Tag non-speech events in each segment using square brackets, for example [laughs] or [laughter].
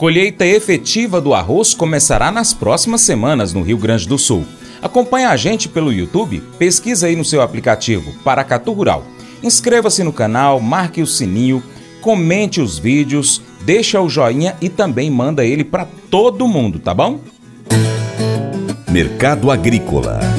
Colheita efetiva do arroz começará nas próximas semanas no Rio Grande do Sul. Acompanhe a gente pelo YouTube, pesquisa aí no seu aplicativo Paracatu Rural. Inscreva-se no canal, marque o sininho, comente os vídeos, deixa o joinha e também manda ele para todo mundo, tá bom? Mercado Agrícola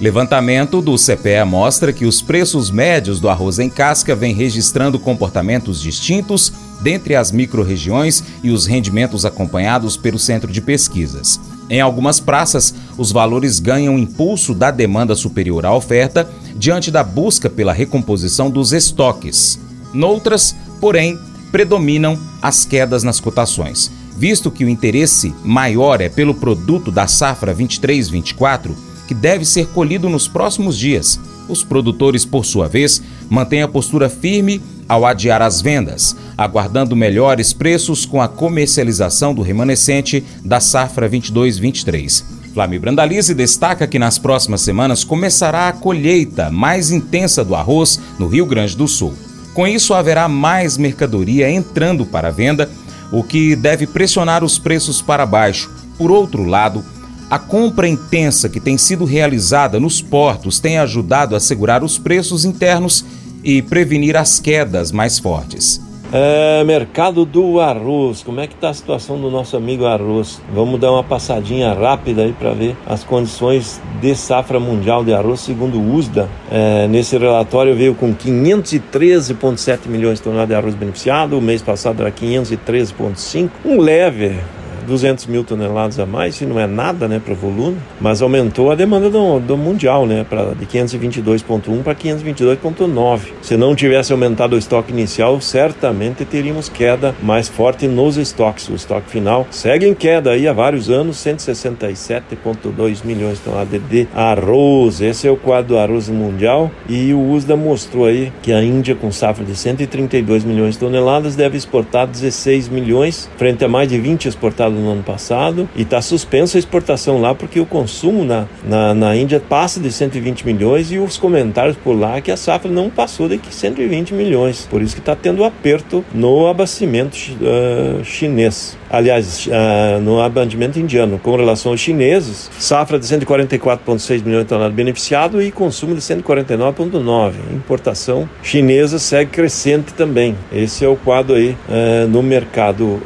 Levantamento do CPE mostra que os preços médios do arroz em casca vêm registrando comportamentos distintos dentre as microrregiões e os rendimentos acompanhados pelo Centro de Pesquisas. Em algumas praças, os valores ganham impulso da demanda superior à oferta diante da busca pela recomposição dos estoques. Noutras, porém, predominam as quedas nas cotações. Visto que o interesse maior é pelo produto da safra 23-24, que deve ser colhido nos próximos dias. Os produtores, por sua vez, mantêm a postura firme ao adiar as vendas, aguardando melhores preços com a comercialização do remanescente da safra 22-23. Flávio Brandalize destaca que nas próximas semanas começará a colheita mais intensa do arroz no Rio Grande do Sul. Com isso, haverá mais mercadoria entrando para a venda, o que deve pressionar os preços para baixo. Por outro lado, a compra intensa que tem sido realizada nos portos tem ajudado a segurar os preços internos e prevenir as quedas mais fortes. É, mercado do arroz, como é que está a situação do nosso amigo arroz? Vamos dar uma passadinha rápida aí para ver as condições de safra mundial de arroz segundo o USDA. É, nesse relatório veio com 513,7 milhões de toneladas de arroz beneficiado, o mês passado era 513,5, um leve 200 mil toneladas a mais, isso não é nada né, para o volume, mas aumentou a demanda do, do mundial, né, pra, de 522,1 para 522,9. Se não tivesse aumentado o estoque inicial, certamente teríamos queda mais forte nos estoques. O estoque final segue em queda aí há vários anos, 167,2 milhões de toneladas de arroz. Esse é o quadro do arroz mundial e o USDA mostrou aí que a Índia, com safra de 132 milhões de toneladas, deve exportar 16 milhões, frente a mais de 20 exportados no ano passado e está suspensa a exportação lá porque o consumo na, na, na, Índia passa de 120 milhões e os comentários por lá é que a safra não passou de 120 milhões. Por isso que está tendo aperto no abastecimento uh, chinês. Aliás, uh, no abastecimento indiano. Com relação aos chineses, safra de 144,6 milhões de toneladas beneficiado e consumo de 149,9. Importação chinesa segue crescente também. Esse é o quadro aí uh, no mercado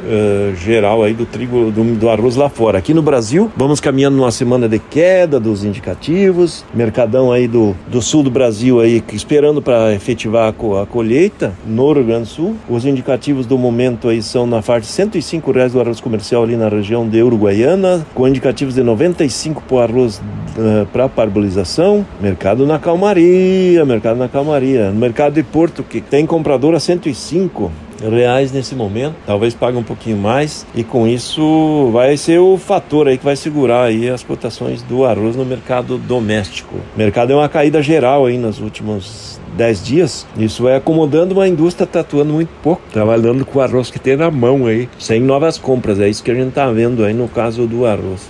geral aí do trigo do, do, arroz lá fora. Aqui no Brasil, vamos caminhando numa semana de queda dos indicativos, mercadão aí do, do sul do Brasil aí esperando para efetivar a, a, colheita no Rio Grande do Sul. Os indicativos do momento aí são na faixa de 105 reais arroz comercial ali na região de Uruguaiana, com indicativos de 95 para o arroz uh, para parabolização. Mercado na calmaria, mercado na calmaria. No mercado de Porto, que tem comprador a 105 reais nesse momento, talvez pague um pouquinho mais e com isso vai ser o fator aí que vai segurar aí as cotações do arroz no mercado doméstico. O mercado é uma caída geral aí nos últimos 10 dias. Isso vai acomodando uma indústria tá atuando muito pouco, trabalhando com o arroz que tem na mão aí, sem novas compras. É isso que a gente tá vendo aí no caso do arroz.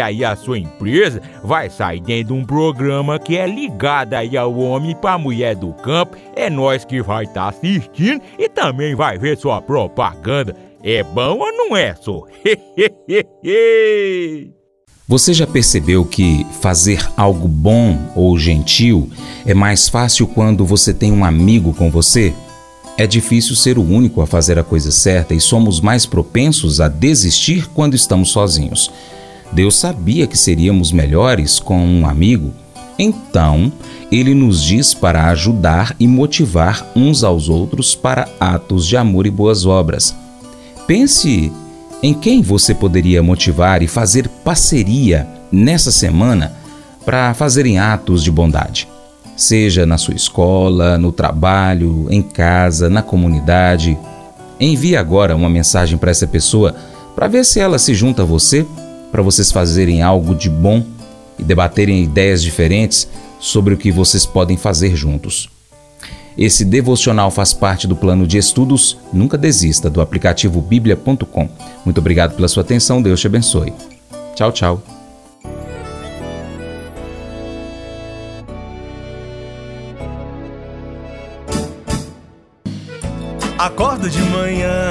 aí a sua empresa vai sair dentro de um programa que é ligado aí ao homem para mulher do campo. É nós que vai estar tá assistindo e também vai ver sua propaganda. É bom ou não é, só? [laughs] Você já percebeu que fazer algo bom ou gentil é mais fácil quando você tem um amigo com você? É difícil ser o único a fazer a coisa certa e somos mais propensos a desistir quando estamos sozinhos. Deus sabia que seríamos melhores com um amigo, então ele nos diz para ajudar e motivar uns aos outros para atos de amor e boas obras. Pense em quem você poderia motivar e fazer parceria nessa semana para fazerem atos de bondade. seja na sua escola, no trabalho, em casa, na comunidade. Envie agora uma mensagem para essa pessoa para ver se ela se junta a você, para vocês fazerem algo de bom e debaterem ideias diferentes sobre o que vocês podem fazer juntos. Esse devocional faz parte do plano de estudos Nunca Desista do aplicativo bíblia.com. Muito obrigado pela sua atenção, Deus te abençoe. Tchau, tchau. Acordo de manhã